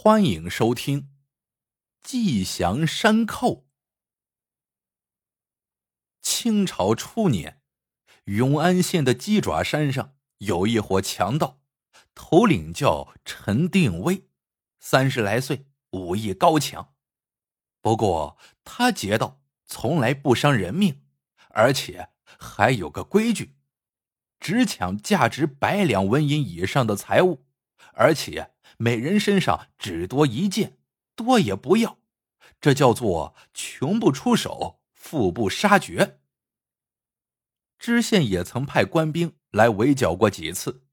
欢迎收听《吉祥山寇》。清朝初年，永安县的鸡爪山上有一伙强盗，头领叫陈定威，三十来岁，武艺高强。不过他劫道从来不伤人命，而且还有个规矩，只抢价值百两纹银以上的财物，而且。每人身上只多一件，多也不要，这叫做穷不出手，富不杀绝。知县也曾派官兵来围剿过几次，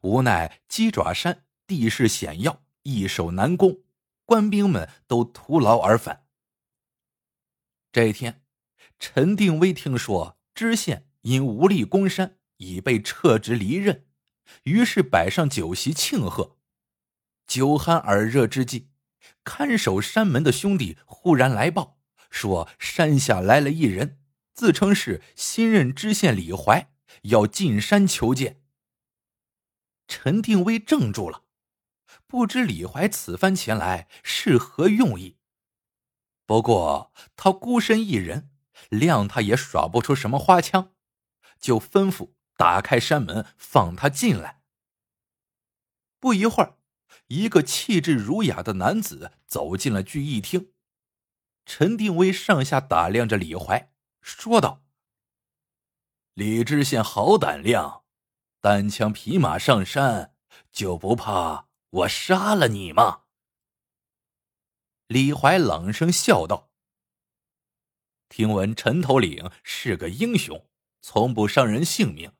无奈鸡爪山地势险要，易守难攻，官兵们都徒劳而返。这一天，陈定威听说知县因无力攻山，已被撤职离任，于是摆上酒席庆贺。酒酣耳热之际，看守山门的兄弟忽然来报说，山下来了一人，自称是新任知县李怀，要进山求见。陈定威怔住了，不知李怀此番前来是何用意。不过他孤身一人，谅他也耍不出什么花枪，就吩咐打开山门，放他进来。不一会儿。一个气质儒雅的男子走进了聚义厅，陈定威上下打量着李怀，说道：“李知县好胆量，单枪匹马上山，就不怕我杀了你吗？”李怀冷声笑道：“听闻陈头领是个英雄，从不伤人性命，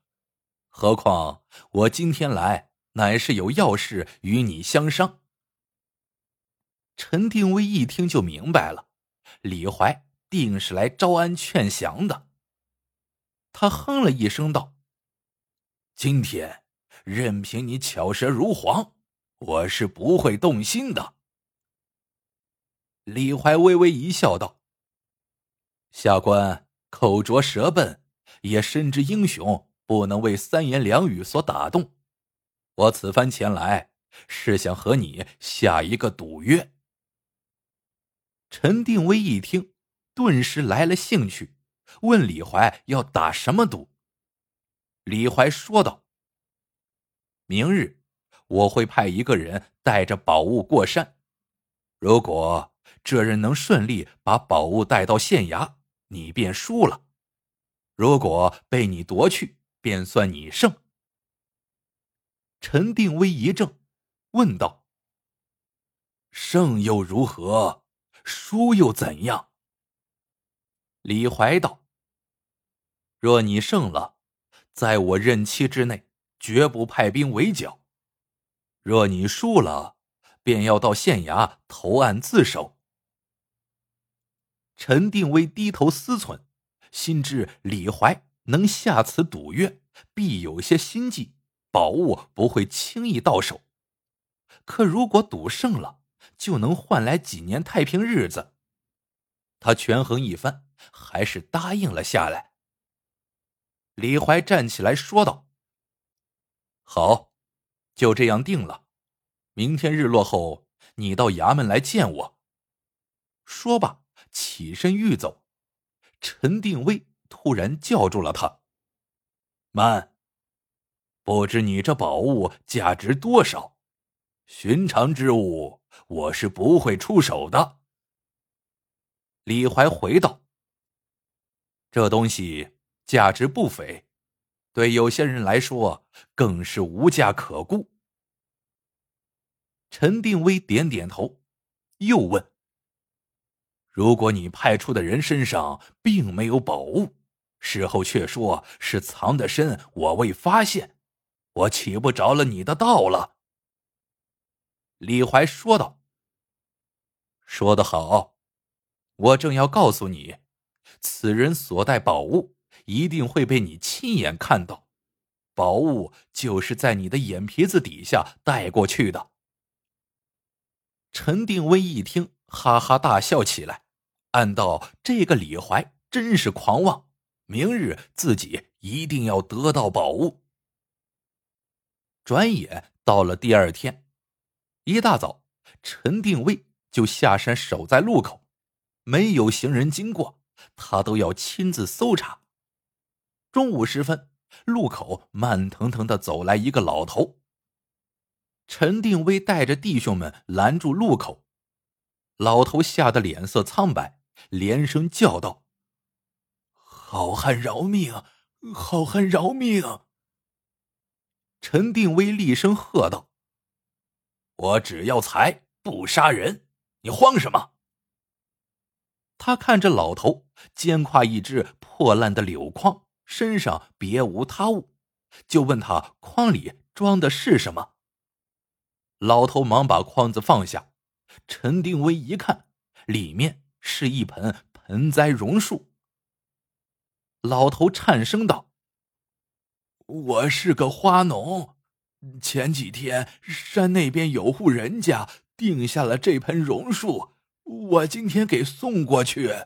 何况我今天来。”乃是有要事与你相商。陈定威一听就明白了，李怀定是来招安劝降的。他哼了一声道：“今天任凭你巧舌如簧，我是不会动心的。”李怀微微一笑道：“下官口拙舌笨，也深知英雄不能为三言两语所打动。”我此番前来，是想和你下一个赌约。陈定威一听，顿时来了兴趣，问李怀要打什么赌。李怀说道：“明日我会派一个人带着宝物过山，如果这人能顺利把宝物带到县衙，你便输了；如果被你夺去，便算你胜。”陈定威一怔，问道：“胜又如何？输又怎样？”李怀道：“若你胜了，在我任期之内，绝不派兵围剿；若你输了，便要到县衙投案自首。”陈定威低头思忖，心知李怀能下此赌约，必有些心计。宝物不会轻易到手，可如果赌胜了，就能换来几年太平日子。他权衡一番，还是答应了下来。李怀站起来说道：“好，就这样定了。明天日落后，你到衙门来见我。”说罢，起身欲走。陈定威突然叫住了他：“慢。”不知你这宝物价值多少？寻常之物，我是不会出手的。李怀回道：“这东西价值不菲，对有些人来说更是无价可估。”陈定威点点头，又问：“如果你派出的人身上并没有宝物，事后却说是藏得深，我未发现。”我岂不着了你的道了？李怀说道：“说得好，我正要告诉你，此人所带宝物一定会被你亲眼看到，宝物就是在你的眼皮子底下带过去的。”陈定威一听，哈哈大笑起来，暗道：“这个李怀真是狂妄，明日自己一定要得到宝物。”转眼到了第二天，一大早，陈定威就下山守在路口，没有行人经过，他都要亲自搜查。中午时分，路口慢腾腾的走来一个老头。陈定威带着弟兄们拦住路口，老头吓得脸色苍白，连声叫道：“好汉饶命！好汉饶命！”陈定威厉声喝道：“我只要财，不杀人，你慌什么？”他看着老头，肩挎一只破烂的柳筐，身上别无他物，就问他筐里装的是什么。老头忙把筐子放下，陈定威一看，里面是一盆盆栽榕树。老头颤声道：“我是个花农，前几天山那边有户人家定下了这盆榕树，我今天给送过去。”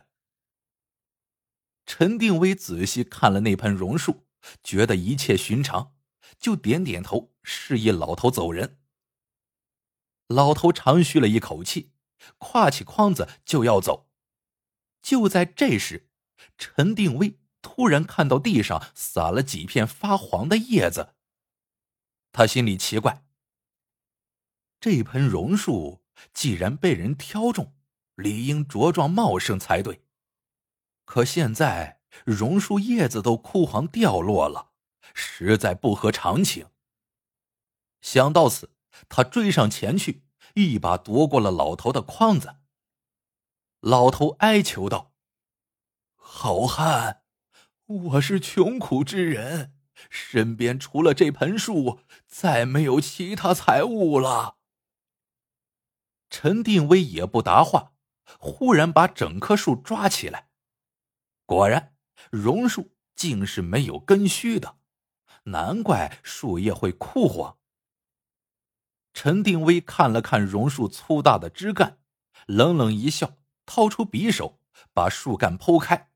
陈定威仔细看了那盆榕树，觉得一切寻常，就点点头，示意老头走人。老头长吁了一口气，挎起筐子就要走。就在这时，陈定威突然看到地上撒了几片发黄的叶子。他心里奇怪：这盆榕树既然被人挑中，理应茁壮茂盛才对。可现在榕树叶子都枯黄掉落了，实在不合常情。想到此。他追上前去，一把夺过了老头的筐子。老头哀求道：“好汉，我是穷苦之人，身边除了这盆树，再没有其他财物了。”陈定威也不答话，忽然把整棵树抓起来，果然，榕树竟是没有根须的，难怪树叶会枯黄。陈定威看了看榕树粗大的枝干，冷冷一笑，掏出匕首，把树干剖开。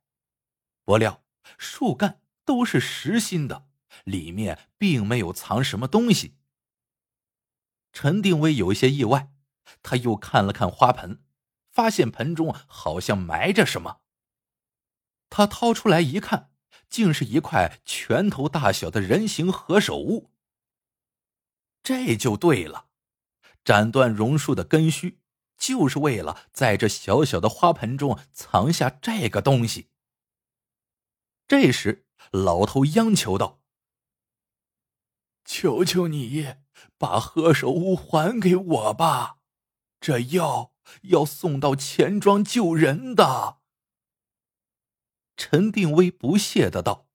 不料树干都是实心的，里面并没有藏什么东西。陈定威有些意外，他又看了看花盆，发现盆中好像埋着什么。他掏出来一看，竟是一块拳头大小的人形何首乌。这就对了。斩断榕树的根须，就是为了在这小小的花盆中藏下这个东西。这时，老头央求道：“求求你，把何首乌还给我吧，这药要送到钱庄救人的。”陈定威不屑的道：“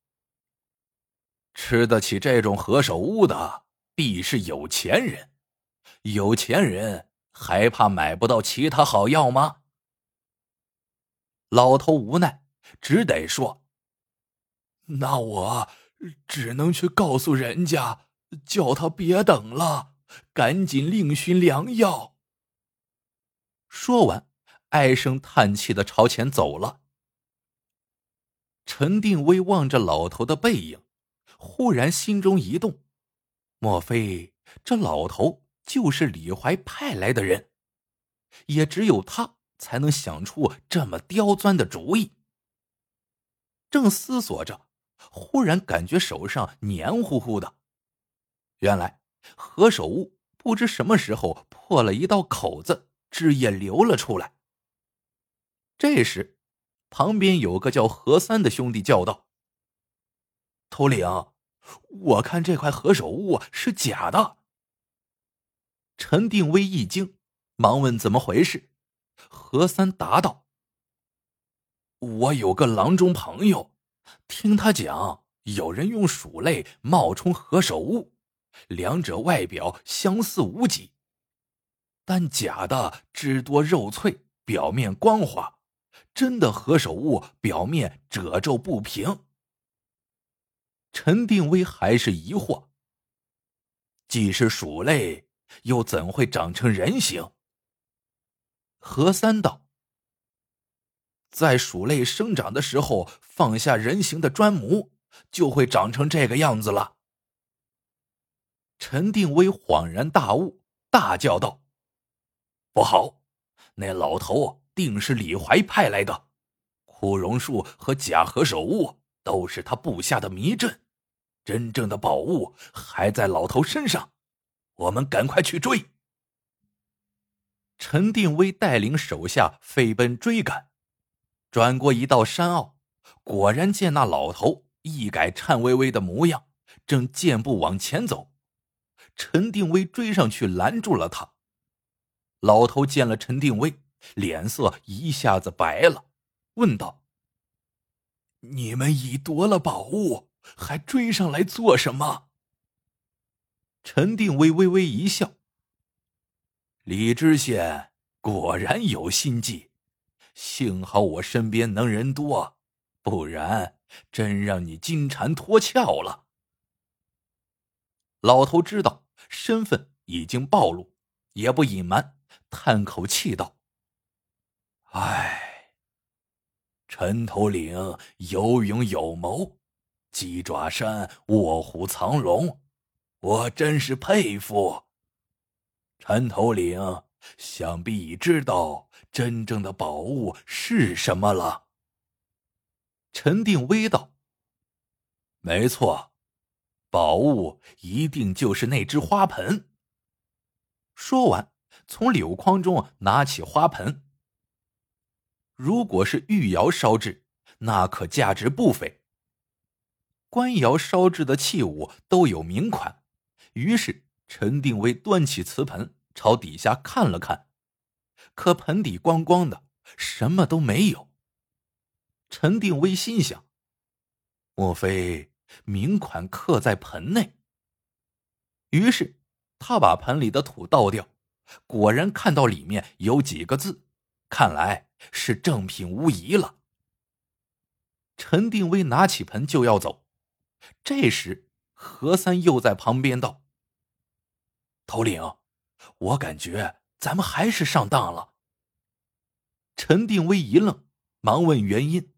吃得起这种何首乌的，必是有钱人。”有钱人还怕买不到其他好药吗？老头无奈，只得说：“那我只能去告诉人家，叫他别等了，赶紧另寻良药。”说完，唉声叹气的朝前走了。陈定威望着老头的背影，忽然心中一动，莫非这老头？就是李怀派来的人，也只有他才能想出这么刁钻的主意。正思索着，忽然感觉手上黏糊糊的，原来何首乌不知什么时候破了一道口子，汁液流了出来。这时，旁边有个叫何三的兄弟叫道：“头领，我看这块何首乌是假的。”陈定威一惊，忙问怎么回事。何三答道：“我有个郎中朋友，听他讲，有人用鼠类冒充何首乌，两者外表相似无几，但假的汁多肉脆，表面光滑；真的何首乌表面褶皱不平。”陈定威还是疑惑：“既是鼠类。”又怎会长成人形？何三道，在鼠类生长的时候放下人形的砖模，就会长成这个样子了。陈定威恍然大悟，大叫道：“不好，那老头定是李怀派来的，枯榕树和假河手物都是他布下的迷阵，真正的宝物还在老头身上，我们赶快去追。陈定威带领手下飞奔追赶，转过一道山坳，果然见那老头一改颤巍巍的模样，正健步往前走。陈定威追上去拦住了他。老头见了陈定威，脸色一下子白了，问道：“你们已夺了宝物，还追上来做什么？”陈定威微微一笑：“李知县果然有心计，幸好我身边能人多，不然真让你金蝉脱壳了。”老头知道身份已经暴露，也不隐瞒。叹口气道：“唉，陈头领有勇有谋，鸡爪山卧虎藏龙，我真是佩服。陈头领想必已知道真正的宝物是什么了。”陈定威道：“没错，宝物一定就是那只花盆。”说完。从柳筐中拿起花盆。如果是玉窑烧制，那可价值不菲。官窑烧制的器物都有名款，于是陈定威端起瓷盆朝底下看了看，可盆底光光的，什么都没有。陈定威心想：莫非名款刻在盆内？于是他把盆里的土倒掉。果然看到里面有几个字，看来是正品无疑了。陈定威拿起盆就要走，这时何三又在旁边道：“头领，我感觉咱们还是上当了。”陈定威一愣，忙问原因。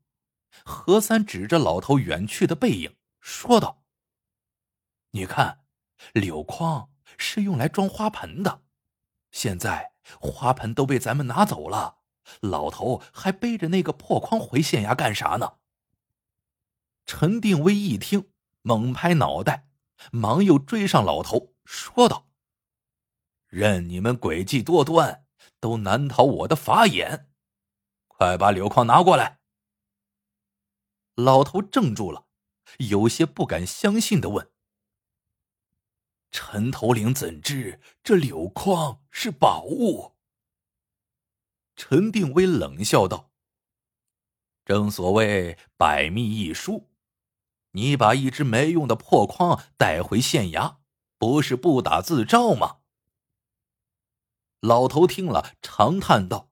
何三指着老头远去的背影说道：“你看，柳筐是用来装花盆的。”现在花盆都被咱们拿走了，老头还背着那个破筐回县衙干啥呢？陈定威一听，猛拍脑袋，忙又追上老头，说道：“任你们诡计多端，都难逃我的法眼，快把柳筐拿过来！”老头怔住了，有些不敢相信的问。陈头领怎知这柳筐是宝物？陈定威冷笑道：“正所谓百密一疏，你把一只没用的破筐带回县衙，不是不打自招吗？”老头听了，长叹道：“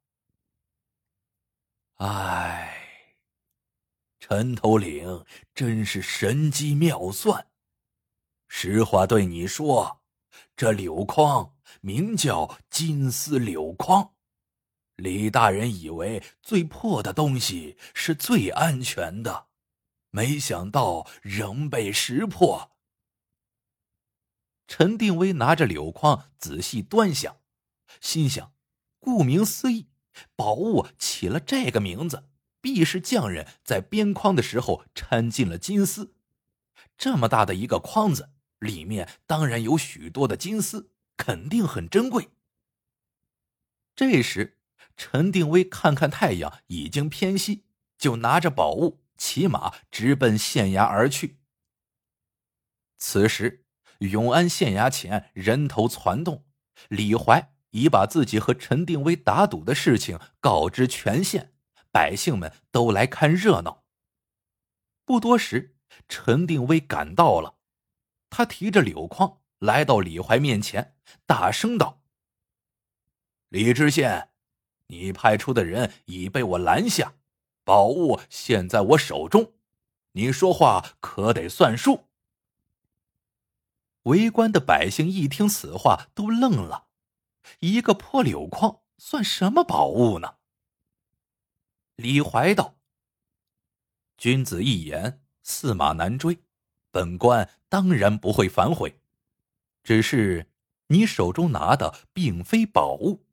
唉，陈头领真是神机妙算。”实话对你说，这柳筐名叫金丝柳筐。李大人以为最破的东西是最安全的，没想到仍被识破。陈定威拿着柳筐仔细端详，心想：顾名思义，宝物起了这个名字，必是匠人在编筐的时候掺进了金丝。这么大的一个筐子。里面当然有许多的金丝，肯定很珍贵。这时，陈定威看看太阳已经偏西，就拿着宝物骑马直奔县衙而去。此时，永安县衙前人头攒动，李怀已把自己和陈定威打赌的事情告知全县，百姓们都来看热闹。不多时，陈定威赶到了。他提着柳筐来到李怀面前，大声道：“李知县，你派出的人已被我拦下，宝物现在我手中，你说话可得算数。”围观的百姓一听此话，都愣了：一个破柳筐算什么宝物呢？李怀道：“君子一言，驷马难追。”本官当然不会反悔，只是你手中拿的并非宝物，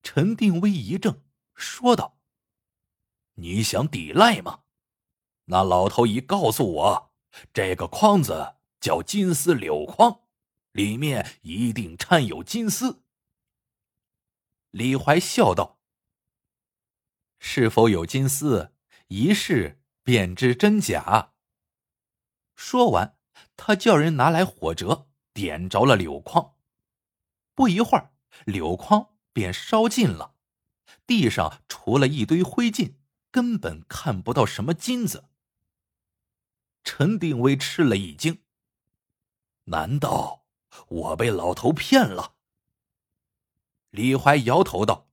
陈定威一怔，说道：“你想抵赖吗？那老头已告诉我，这个筐子叫金丝柳筐，里面一定掺有金丝。”李怀笑道：“是否有金丝，一试便知真假。”说完，他叫人拿来火折，点着了柳筐。不一会儿，柳筐便烧尽了，地上除了一堆灰烬，根本看不到什么金子。陈定威吃了一惊：“难道我被老头骗了？”李怀摇头道：“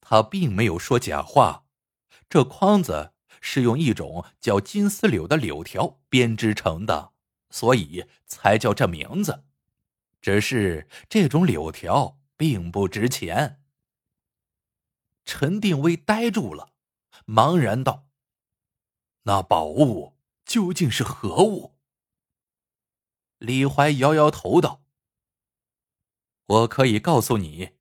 他并没有说假话，这筐子是用一种叫金丝柳的柳条编织成的，所以才叫这名字。”只是这种柳条并不值钱。陈定威呆住了，茫然道：“那宝物究竟是何物？”李怀摇摇头道：“我可以告诉你，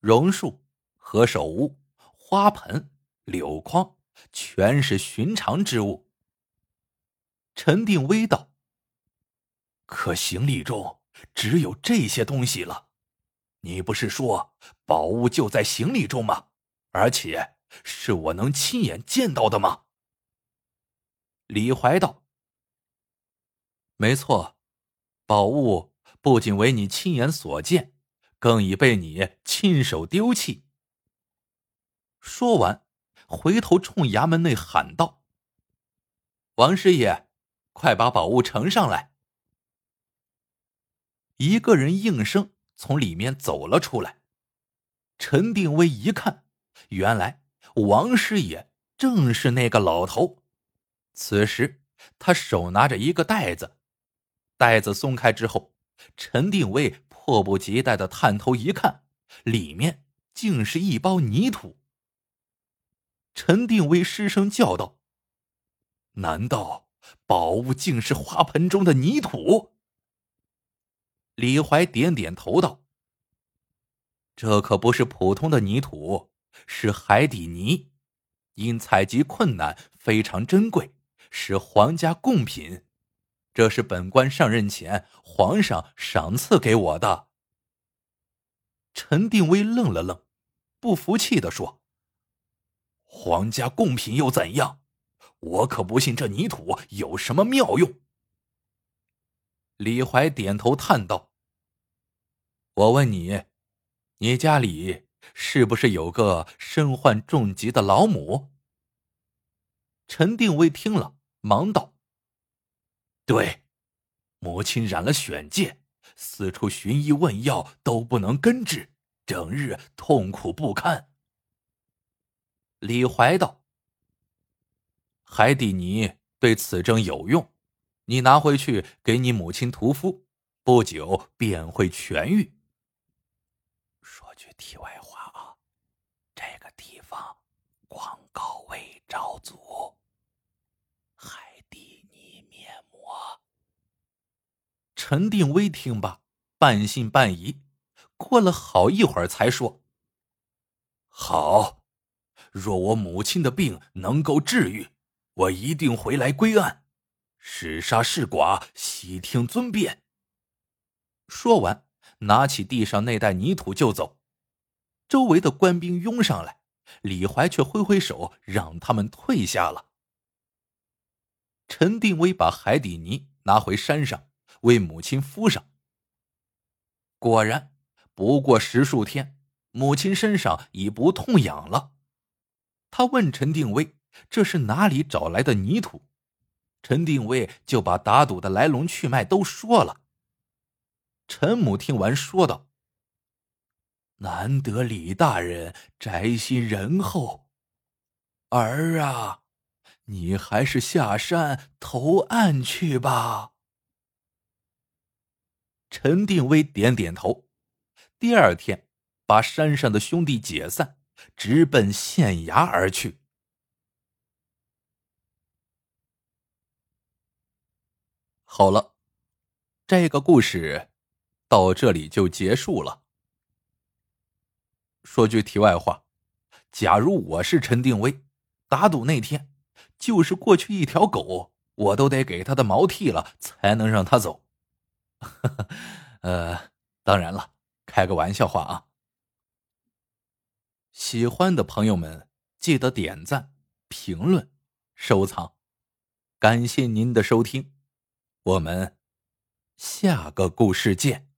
榕树、何首乌、花盆、柳筐，全是寻常之物。”陈定威道：“可行李中……”只有这些东西了，你不是说宝物就在行李中吗？而且是我能亲眼见到的吗？李怀道：“没错，宝物不仅为你亲眼所见，更已被你亲手丢弃。”说完，回头冲衙门内喊道：“王师爷，快把宝物呈上来！”一个人应声从里面走了出来。陈定威一看，原来王师爷正是那个老头。此时他手拿着一个袋子，袋子松开之后，陈定威迫不及待的探头一看，里面竟是一包泥土。陈定威失声叫道：“难道宝物竟是花盆中的泥土？”李怀点点头道：“这可不是普通的泥土，是海底泥，因采集困难，非常珍贵，是皇家贡品。这是本官上任前皇上赏赐给我的。”陈定威愣了愣，不服气的说：“皇家贡品又怎样？我可不信这泥土有什么妙用。”李怀点头叹道。我问你，你家里是不是有个身患重疾的老母？陈定威听了，忙道：“对，母亲染了癣疥，四处寻医问药都不能根治，整日痛苦不堪。”李怀道：“海底泥对此症有用，你拿回去给你母亲涂敷，不久便会痊愈。”说句题外话啊，这个地方广告位招租，海底泥面膜。陈定威听罢，半信半疑，过了好一会儿才说：“好，若我母亲的病能够治愈，我一定回来归案，是杀是剐，悉听尊便。”说完，拿起地上那袋泥土就走。周围的官兵拥上来，李怀却挥挥手让他们退下了。陈定威把海底泥拿回山上，为母亲敷上。果然，不过十数天，母亲身上已不痛痒了。他问陈定威：“这是哪里找来的泥土？”陈定威就把打赌的来龙去脉都说了。陈母听完，说道。难得李大人宅心仁厚，儿啊，你还是下山投案去吧。陈定威点点头，第二天把山上的兄弟解散，直奔县衙而去。好了，这个故事到这里就结束了。说句题外话，假如我是陈定威，打赌那天就是过去一条狗，我都得给他的毛剃了，才能让他走。呃，当然了，开个玩笑话啊。喜欢的朋友们，记得点赞、评论、收藏，感谢您的收听，我们下个故事见。